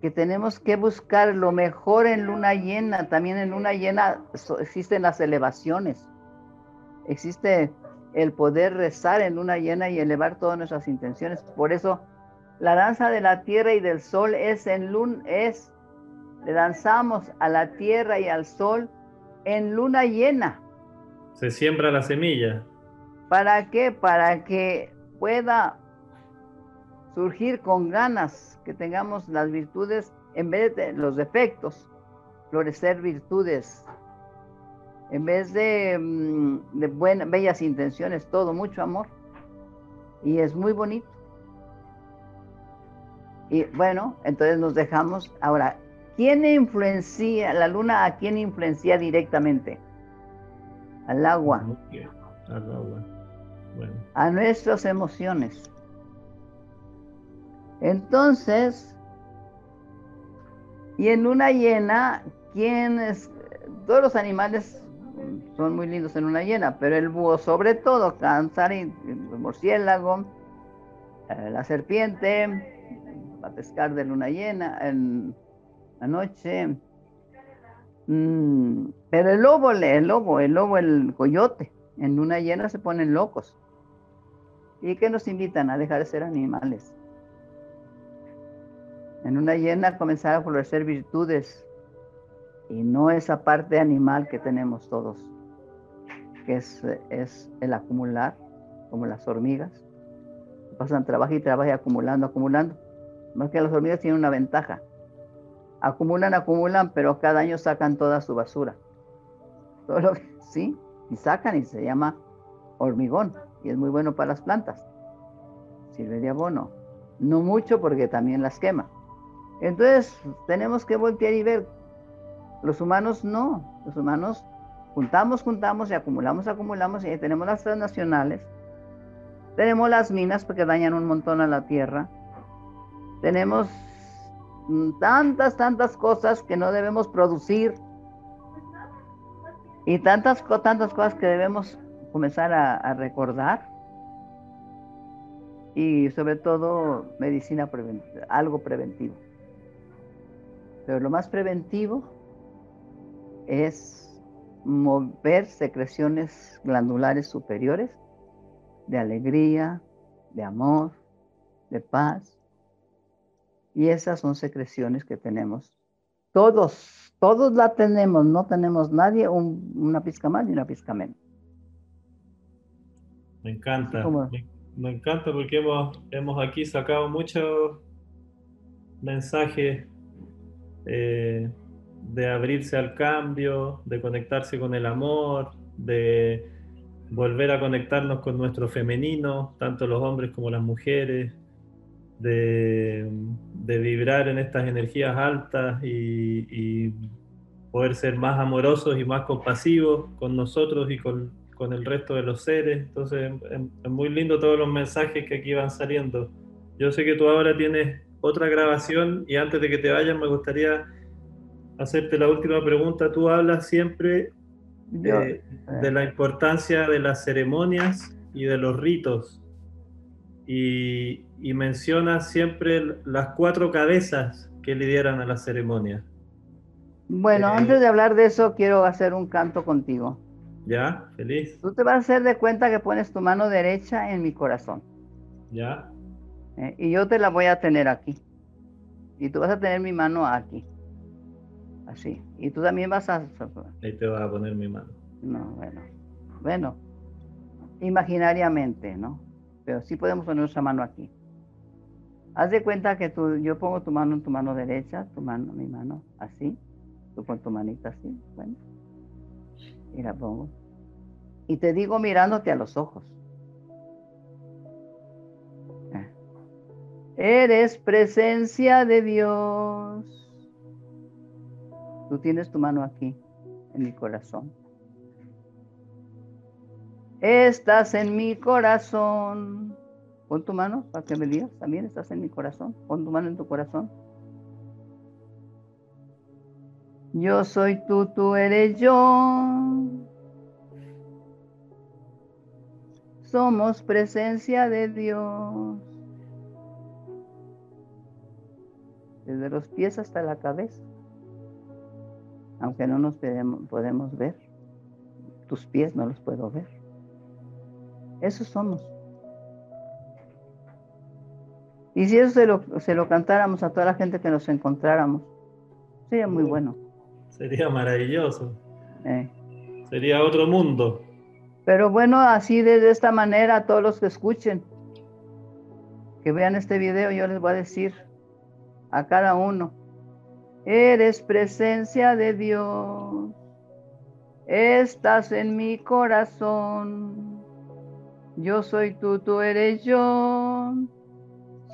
Que tenemos que buscar lo mejor en luna llena. También en luna llena existen las elevaciones. Existe el poder rezar en luna llena y elevar todas nuestras intenciones. Por eso la danza de la tierra y del sol es en luna, es le danzamos a la tierra y al sol en luna llena. Se siembra la semilla. ¿Para qué? Para que pueda surgir con ganas, que tengamos las virtudes en vez de los defectos, florecer virtudes. En vez de, mm, de buenas, bellas intenciones, todo, mucho amor. Y es muy bonito. Y bueno, entonces nos dejamos. Ahora, ¿Quién influencia, la luna a quién influencia directamente? Al agua. Al agua. A nuestras emociones. Entonces, y en luna llena, ¿quiénes? Todos los animales son muy lindos en luna llena, pero el búho sobre todo, cáncer, el murciélago, eh, la serpiente, va a pescar de luna llena, en anoche. Mm, pero el lobo, el lobo, el lobo, el coyote, en luna llena se ponen locos. ¿Y qué nos invitan a dejar de ser animales? En una llena comenzar a florecer virtudes y no esa parte animal que tenemos todos, que es, es el acumular, como las hormigas. Pasan trabajo y trabajo acumulando, acumulando. Que las hormigas tienen una ventaja, acumulan, acumulan, pero cada año sacan toda su basura. Todo lo que, sí, y sacan y se llama hormigón y es muy bueno para las plantas. Sirve de abono. No mucho porque también las quema. Entonces tenemos que voltear y ver. Los humanos no. Los humanos juntamos, juntamos y acumulamos, acumulamos y tenemos las transnacionales. Tenemos las minas porque dañan un montón a la tierra. Tenemos tantas, tantas cosas que no debemos producir y tantas, tantas cosas que debemos comenzar a, recordar y sobre todo medicina algo preventivo. Pero lo más preventivo es mover secreciones glandulares superiores de alegría, de amor, de paz, y esas son secreciones que tenemos. Todos, todos la tenemos, no tenemos nadie una pizca más ni una pizca menos. Me encanta. Me, encanta porque hemos, hemos aquí sacado muchos mensajes eh, de abrirse al cambio, de conectarse con el amor, de volver a conectarnos con nuestro femenino, tanto los hombres como las mujeres, de, vibrar en estas energías altas y, poder ser más amorosos y más compasivos con nosotros y con, el resto de los seres. Entonces es muy lindo todos los mensajes que aquí van saliendo. Yo sé que tú ahora tienes otra grabación y antes de que te vayan me gustaría hacerte la última pregunta. Tú hablas siempre de, de la importancia de las ceremonias y de los ritos. Y, y menciona siempre las cuatro cabezas que lideran a la ceremonia. Bueno, eh, antes de hablar de eso, quiero hacer un canto contigo. Ya, feliz. Tú te vas a hacer de cuenta que pones tu mano derecha en mi corazón. Ya. Eh, y yo te la voy a tener aquí. Y tú vas a tener mi mano aquí. Así. Y tú también vas a... Ahí te vas a poner mi mano. No, bueno. Bueno. Imaginariamente, ¿no? Pero sí podemos poner nuestra mano aquí. Haz de cuenta que tú, yo pongo tu mano en tu mano derecha, tu mano, mi mano, así. Tú con tu manita así, bueno. Y la pongo. Y te digo mirándote a los ojos. Ah. Eres presencia de Dios. Tú tienes tu mano aquí, en mi corazón. Estás en mi corazón Pon tu mano para que me digas, también estás en mi corazón. Pon tu mano en tu corazón. Yo soy tú, tú eres yo. Somos presencia de Dios. Desde los pies hasta la cabeza. Aunque no nos podemos ver. Tus pies no los puedo ver. Eso somos. Y si eso se lo, se lo cantáramos a toda la gente que nos encontráramos, sería muy bueno. Sería maravilloso. Eh. Sería otro mundo. Pero bueno, así de, esta manera, a todos los que escuchen, que vean este video, yo les voy a decir a cada uno, eres presencia de Dios, estás en mi corazón, yo soy tú, tú eres yo,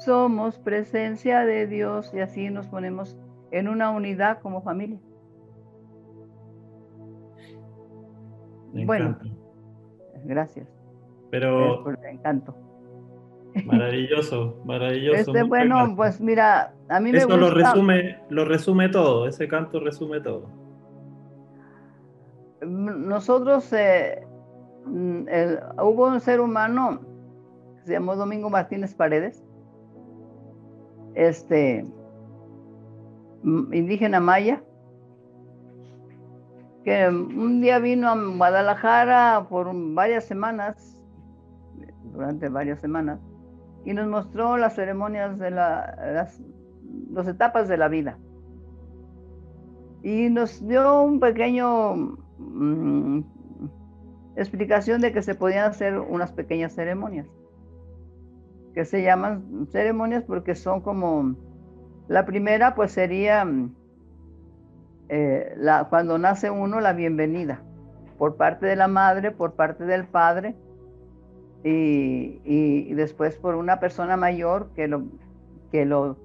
somos presencia de Dios y así nos ponemos en una unidad como familia. bueno, gracias. Pero. Por el encanto. Maravilloso, maravilloso. Este, bueno, pues mira, a mí me gusta. lo resume, lo resume todo, ese canto resume todo. Nosotros, eh, mm, hubo un ser humano que se llamó Domingo Martínez Paredes, este, mm, indígena maya, que un día vino a Guadalajara por varias semanas, durante varias semanas, y nos mostró las ceremonias de las, etapas de la vida. Y nos dio un pequeño mm, explicación de que se podían hacer unas pequeñas ceremonias, que se llaman ceremonias porque son como, la primera pues sería eh, la, cuando nace uno, la bienvenida, por parte de la madre, por parte del padre, y, después por una persona mayor que lo, que lo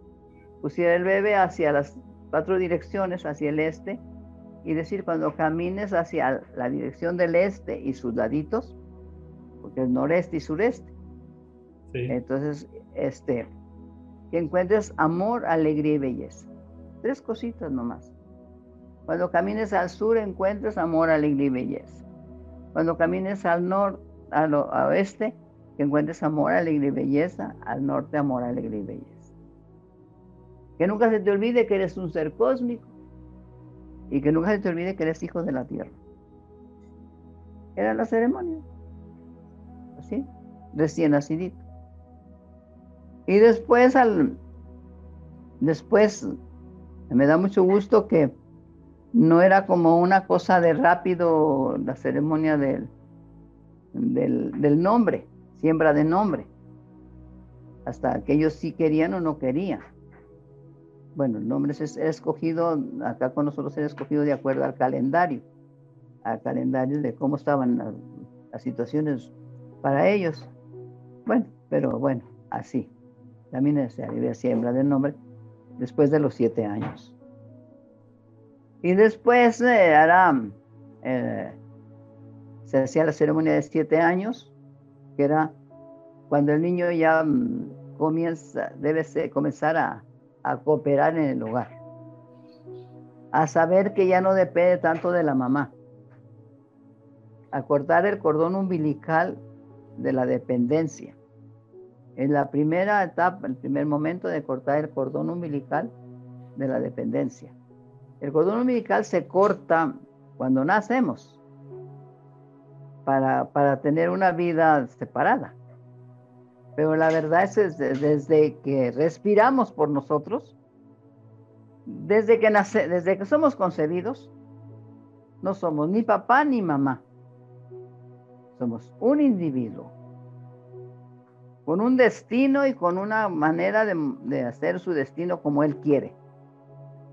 pusiera el bebé hacia las cuatro direcciones, hacia el este, y decir, cuando camines hacia la dirección del este y sus laditos, porque es noreste y sureste. Entonces, este, que encuentres amor, alegría y belleza. Tres cositas nomás. Cuando camines al sur encuentres amor, alegría y belleza. Cuando camines al norte, al oeste, que encuentres amor, alegría y belleza. Al norte, amor, alegría y belleza. Que nunca se te olvide que eres un ser cósmico y que nunca se te olvide que eres hijo de la tierra. Era la ceremonia. Así, recién nacidito. Y después al después me da mucho gusto que no era como una cosa de rápido la ceremonia del, del, nombre, siembra de nombre, hasta que ellos sí querían o no querían. Bueno, el nombre es, escogido, acá con nosotros era escogido de acuerdo al calendario, al calendario de cómo estaban las, las situaciones para ellos. Bueno, pero bueno, así. También se había siembra de nombre después de los siete años. Y después eh, eh, se hacía la ceremonia de siete años, que era cuando el niño ya mm, comienza, debe comenzar a, a cooperar en el hogar, a saber que ya no depende tanto de la mamá, a cortar el cordón umbilical de la dependencia. En la primera etapa, el primer momento de cortar el cordón umbilical de la dependencia. El cordón umbilical se corta cuando nacemos para, tener una vida separada. Pero la verdad es que desde, que respiramos por nosotros, desde que, nace, desde que somos concebidos, no somos ni papá ni mamá. Somos un individuo con un destino y con una manera de, de hacer su destino como él quiere.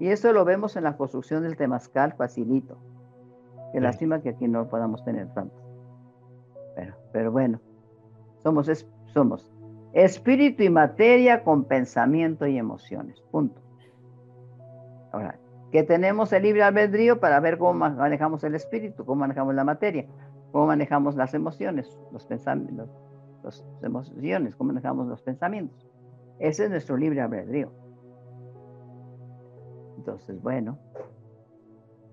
Y eso lo vemos en la construcción del temazcal facilito. Qué lástima que aquí no podamos tener tanto. Pero, pero bueno, somos, somos espíritu y materia con pensamiento y emociones. Punto. Ahora, que tenemos el libre albedrío para ver cómo manejamos el espíritu, cómo manejamos la materia, cómo manejamos las emociones, los pensamientos, las emociones, cómo manejamos los pensamientos. Ese es nuestro libre albedrío. Entonces, bueno,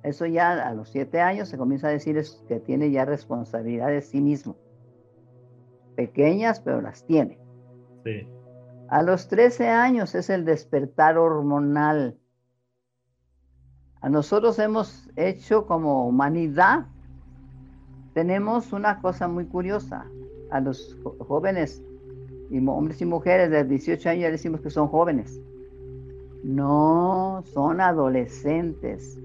eso ya a los siete años se comienza a decir que tiene ya responsabilidad de sí mismo. Pequeñas, pero las tiene. Sí. A los 13 años es el despertar hormonal. A nosotros hemos hecho como humanidad, tenemos una cosa muy curiosa. A los jóvenes, y hombres y mujeres de 18 años ya decimos que son jóvenes. No, son adolescentes.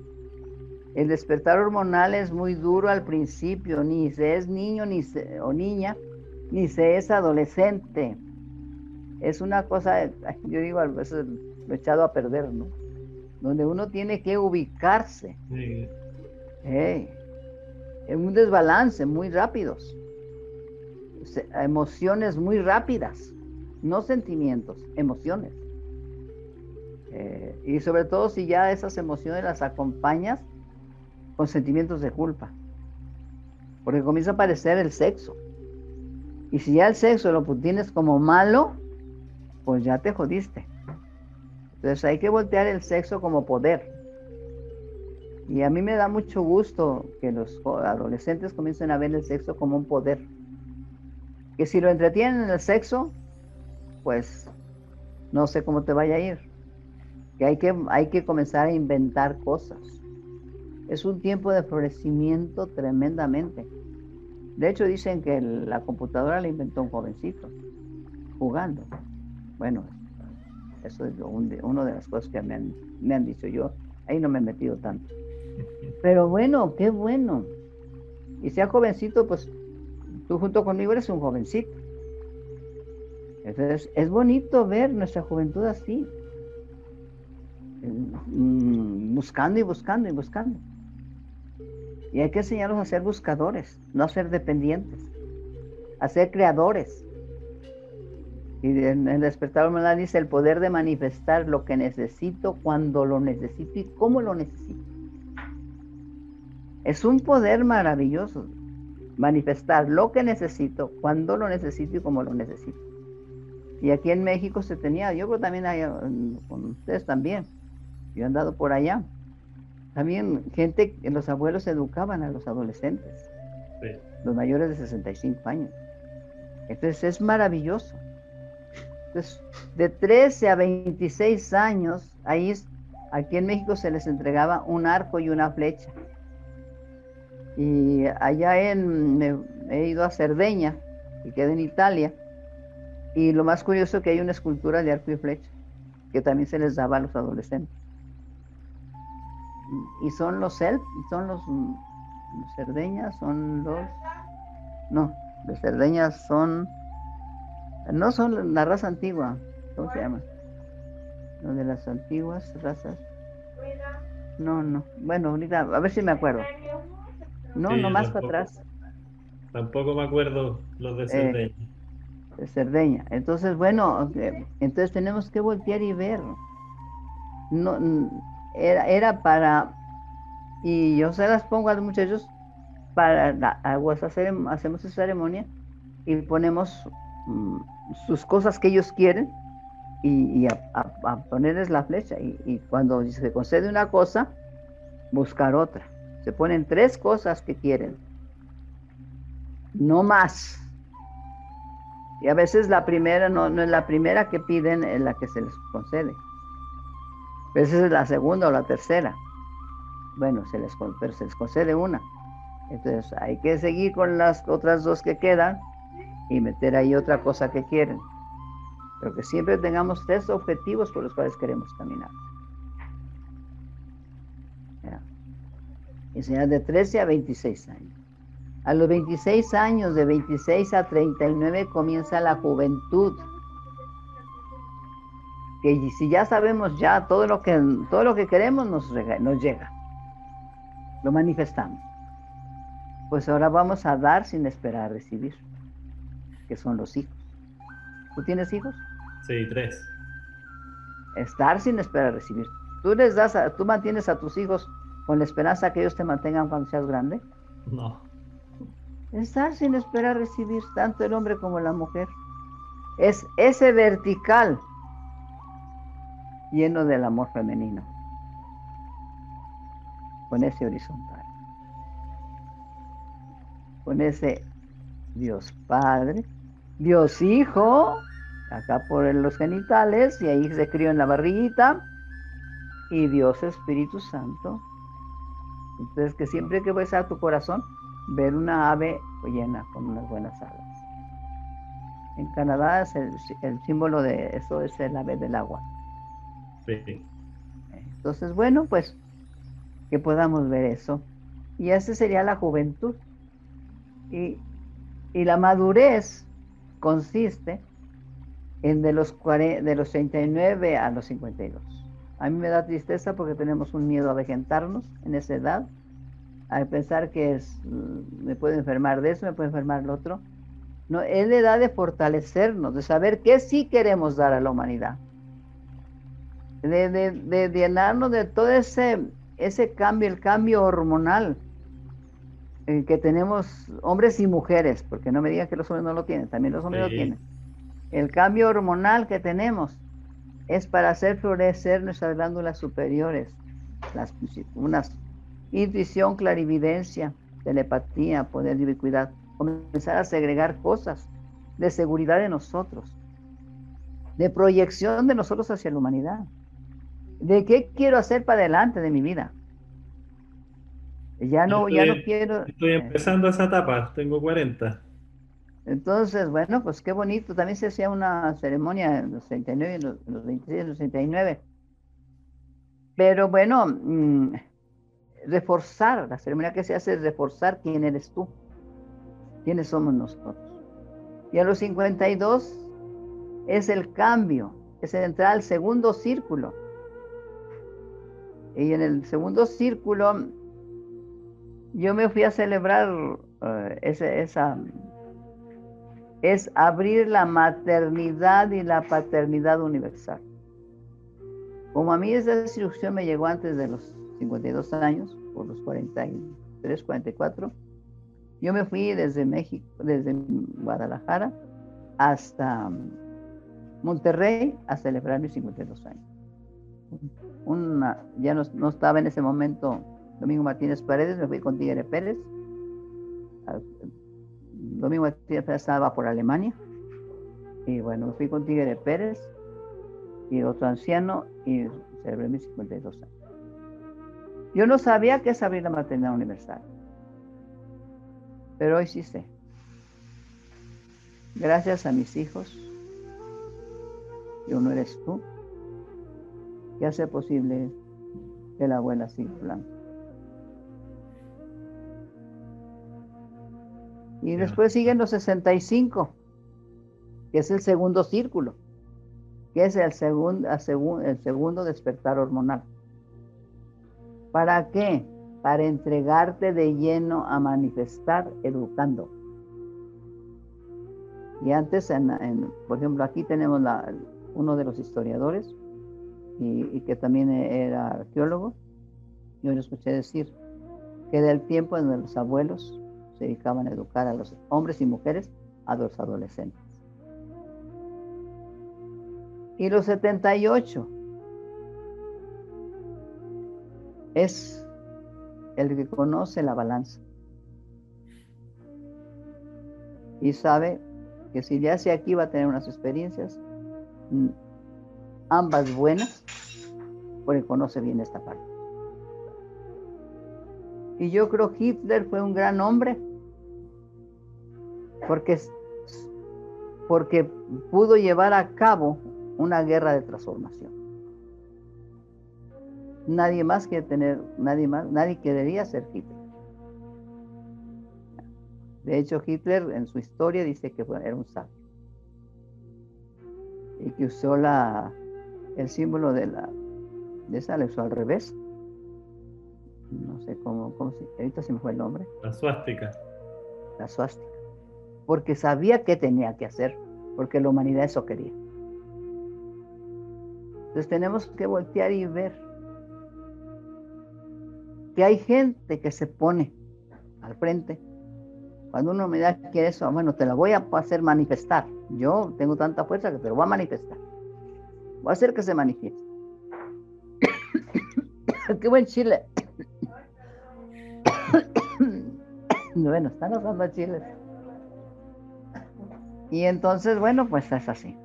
El despertar hormonal es muy duro al principio, ni se es niño ni o niña, ni se es adolescente. Es una cosa, yo digo, a veces lo echado a perder, ¿no? Donde uno tiene que ubicarse. en un desbalance muy rápidos. Emociones muy rápidas, no sentimientos, emociones. Eh, y sobre todo si ya esas emociones las acompañas con sentimientos de culpa. Porque comienza a aparecer el sexo. Y si ya el sexo lo tienes como malo, pues ya te jodiste. Entonces hay que voltear el sexo como poder. Y a mí me da mucho gusto que los adolescentes comiencen a ver el sexo como un poder. Que si lo entretienen en el sexo, pues no sé cómo te vaya a ir. Que hay que, hay que comenzar a inventar cosas. Es un tiempo de florecimiento tremendamente. De hecho, dicen que la computadora la inventó un jovencito, jugando. Bueno, eso es una de las cosas que me han, me han dicho yo. Ahí no me he metido tanto. Pero bueno, qué bueno. Y sea jovencito, pues tú junto conmigo eres un jovencito. Entonces, es bonito ver nuestra juventud así. Mm, buscando y buscando y buscando. Y hay que enseñarlos a ser buscadores, no a ser dependientes, a ser creadores. Y en el despertar humano dice el poder de manifestar lo que necesito cuando lo necesito y cómo lo necesito. Es un poder maravilloso manifestar lo que necesito, cuando lo necesito y cómo lo necesito. Y aquí en México se tenía, yo creo también hay, con ustedes también, yo he andado por allá, también gente, los abuelos educaban a los adolescentes, los mayores de 65 años. Entonces es maravilloso. Entonces, de 13 a 26 años, ahí aquí en México se les entregaba un arco y una flecha. Y allá en, me, he ido a Cerdeña, que queda en Italia, y lo más curioso que hay una escultura de arco y flecha, que también se les daba a los adolescentes y son los self, son los, cerdeñas, son los, no, los cerdeñas son, no son la raza antigua, ¿cómo se llama? Los de las antiguas razas. No, no, bueno, ahorita, a ver si me acuerdo. No, no más para atrás. Tampoco me acuerdo los de eh, Cerdeña. de Cerdeña. Entonces, bueno, entonces tenemos que voltear y ver. No, era, era para, y yo se las pongo a los muchachos, para aguas hacemos esa ceremonia y ponemos mm, sus cosas que ellos quieren y, a, ponerles la flecha. Y, y, cuando se concede una cosa, buscar otra. Se ponen tres cosas que quieren, no más. Y a veces la primera no, no es la primera que piden, es la que se les concede. Esa es la segunda o la tercera. Bueno, se les, pero se les concede una. Entonces hay que seguir con las otras dos que quedan y meter ahí otra cosa que quieren. Pero que siempre tengamos tres objetivos por los cuales queremos caminar. Enseñar de 13 a 26 años. A los 26 años, de 26 a 39, comienza la juventud que si ya sabemos ya todo lo que, todo lo que queremos nos, nos llega, lo manifestamos. Pues ahora vamos a dar sin esperar recibir, que son los hijos. ¿Tú tienes hijos? Sí, tres. Estar sin esperar recibir. ¿Tú les das, tú mantienes a tus hijos con la esperanza que ellos te mantengan cuando seas grande? No. Estar sin esperar recibir tanto el hombre como la mujer. Es ese vertical lleno del amor femenino. Con ese horizontal. Con ese Dios Padre, Dios Hijo, acá por los genitales, y ahí se crió en la barriguita, y Dios Espíritu Santo. Entonces, que siempre que ves a tu corazón, ver una ave llena con unas buenas alas. En Canadá es el, símbolo de eso es el ave del agua. Sí. Entonces, bueno, pues que podamos ver eso. Y esa sería la juventud. Y, y la madurez consiste en de los, de los 39 a los 52. A mí me da tristeza porque tenemos un miedo a vegetarnos en esa edad, a pensar que es, mm, me puedo enfermar de eso, me puedo enfermar del otro. No, es la edad de fortalecernos, de saber qué sí queremos dar a la humanidad. De, de, de llenarnos de todo ese, ese cambio, el cambio hormonal eh, que tenemos hombres y mujeres, porque no me digan que los hombres no lo tienen, también los hombres lo tienen. El cambio hormonal que tenemos es para hacer florecer nuestras glándulas superiores, las, unas intuición, clarividencia, telepatía, poder de ubicuidad, comenzar a segregar cosas de seguridad de nosotros, de proyección de nosotros hacia la humanidad, de qué quiero hacer para adelante de mi vida. Ya no, ya no quiero. Estoy empezando esa etapa, tengo 40. Entonces, bueno, pues qué bonito. También se hacía una ceremonia en los 39, en los, los 26, en los 39. Pero bueno, mm, reforzar, la ceremonia que se hace es reforzar quién eres tú, quiénes somos nosotros. Y a los 52 es el cambio, es entrar al segundo círculo. Y en el segundo círculo yo me fui a celebrar eh, ese, esa es abrir la maternidad y la paternidad universal. Como a mí esa instrucción me llegó antes de los 52 años, por los 43, 44, yo me fui desde México, desde Guadalajara hasta Monterrey a celebrar mis 52 años. Ya no, no, estaba en ese momento Domingo Martínez Paredes, me fui con Tigre Pérez Domingo estaba por Alemania. Y bueno, fui con Tigre Pérez y otro anciano y celebré mis 52 años. Yo no sabía qué es abrir la maternidad universal, pero hoy sí sé. Gracias a mis hijos, y uno eres tú, que hace posible que la abuela siga Y después siguen los 65, que es el segundo círculo, que es el, segundo el segundo despertar hormonal. ¿Para qué? Para entregarte de lleno a manifestar educando. Y antes, por ejemplo, aquí tenemos la, uno de los historiadores y, y, que también era arqueólogo. Yo le escuché decir que del tiempo en los abuelos se dedicaban a educar a los hombres y mujeres a los adolescentes. Y los 78 es el que conoce la balanza y sabe que si ya hace aquí va a tener unas experiencias, mm, ambas buenas, porque conoce bien esta parte. Y yo creo que Hitler fue un gran hombre porque, porque pudo llevar a cabo una guerra de transformación. Nadie más quiere tener, nadie más, nadie querería ser Hitler. De hecho, Hitler en su historia dice que era un sabio y que usó la, el símbolo de la de esa le usó al revés. No sé cómo, cómo ahorita se me fue el nombre. La suástica. La suástica porque sabía qué tenía que hacer. porque la humanidad eso quería. Entonces tenemos que voltear y ver que hay gente que se pone al frente. Cuando una humanidad quiere eso, bueno, te la voy a hacer manifestar. Yo tengo tanta fuerza que te lo voy a manifestar. Voy a hacer que se manifieste. Qué buen chile. bueno, están usando chiles. Y entonces, bueno, pues es así.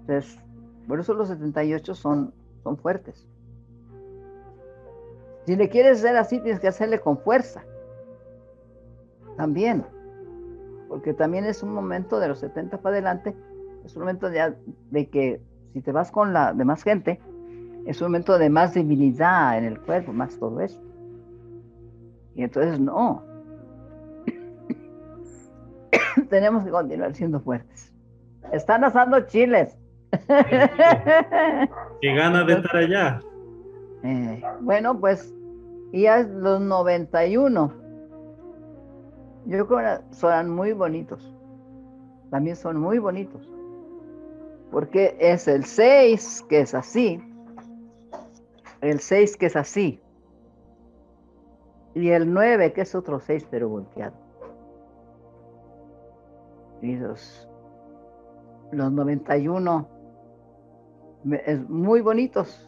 Entonces, por eso los 78 son, son fuertes. Si le quieres hacer así, tienes que hacerle con fuerza. También. Porque también es un momento de los 70 para adelante, es un momento de, de que si te vas con la demás gente, es un momento de más debilidad en el cuerpo, más todo eso. Y entonces no. Tenemos que continuar siendo fuertes. Están asando chiles. Qué ganas de estar allá. Eh, bueno, pues, y a los 91. Yo creo que son muy bonitos. También son muy bonitos. Porque es el 6 que es así. El 6 que es así. Y el 9 que es otro 6 pero volteado. Los, los 91 es muy bonitos.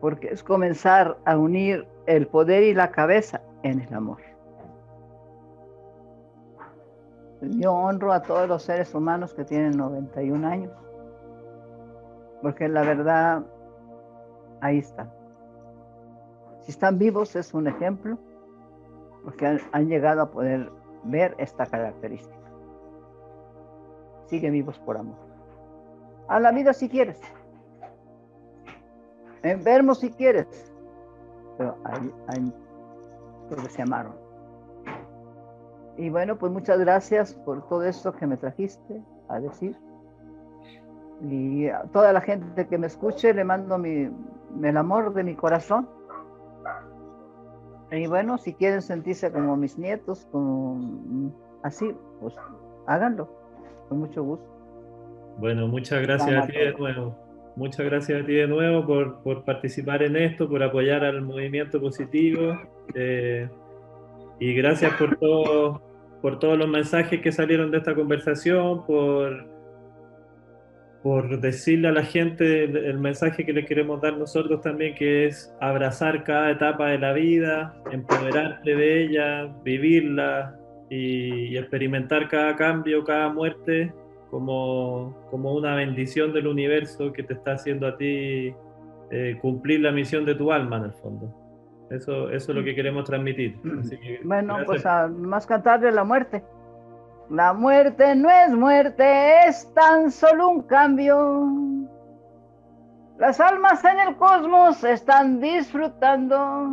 Porque es comenzar a unir el poder y la cabeza en el amor. Yo honro a todos los seres humanos que tienen 91 años, porque la verdad, ahí está. Si están vivos es un ejemplo, porque han, llegado a poder ver esta característica. Siguen vivos por amor. A la vida si quieres. Enfermos si quieres. Pero hay, hay que se amaron. Y bueno, pues muchas gracias por todo esto que me trajiste a decir. Y a toda la gente que me escuche le mando mi, el amor de mi corazón. Y bueno, si quieren sentirse como mis nietos, como así, pues háganlo, con mucho gusto. Bueno, muchas gracias a ti de nuevo. Muchas gracias a ti de nuevo por, por participar en esto, por apoyar al movimiento positivo. Eh, y gracias por, todo, por todos los mensajes que salieron de esta conversación, por, por decirle a la gente el mensaje que le queremos dar nosotros también, que es abrazar cada etapa de la vida, empoderarte de ella, vivirla y, experimentar cada cambio, cada muerte como, como, una bendición del universo que te está haciendo a ti eh, cumplir la misión de tu alma en el fondo. Eso, eso es lo que queremos transmitir. bueno, pues a más cantar de la muerte. La muerte no es muerte, es tan solo un cambio. Las almas en el cosmos están disfrutando.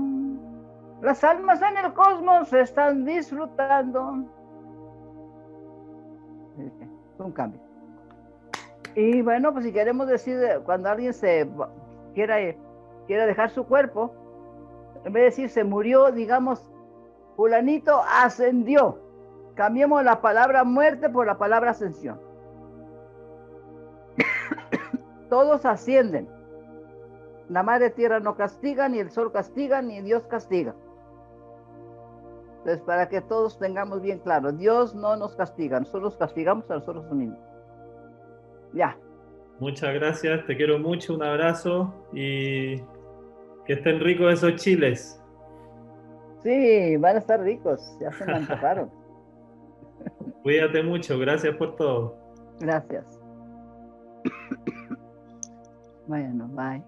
Las almas en el cosmos están disfrutando. Es un cambio. Y bueno, pues si queremos decir, cuando alguien se quiera, quiera dejar su cuerpo, en vez de decir se murió, digamos, fulanito ascendió. Cambiemos la palabra muerte por la palabra ascensión. Todos ascienden. La madre tierra no castiga, ni el sol castiga, ni Dios castiga. Entonces, para que todos tengamos bien claro, Dios no nos castiga, nosotros castigamos a nosotros mismos. Ya. Muchas gracias, te quiero mucho, un abrazo y que estén ricos esos chiles. Sí, van a estar ricos, ya se me antojaron. Cuídate mucho, gracias por todo. Gracias. Bueno, bye.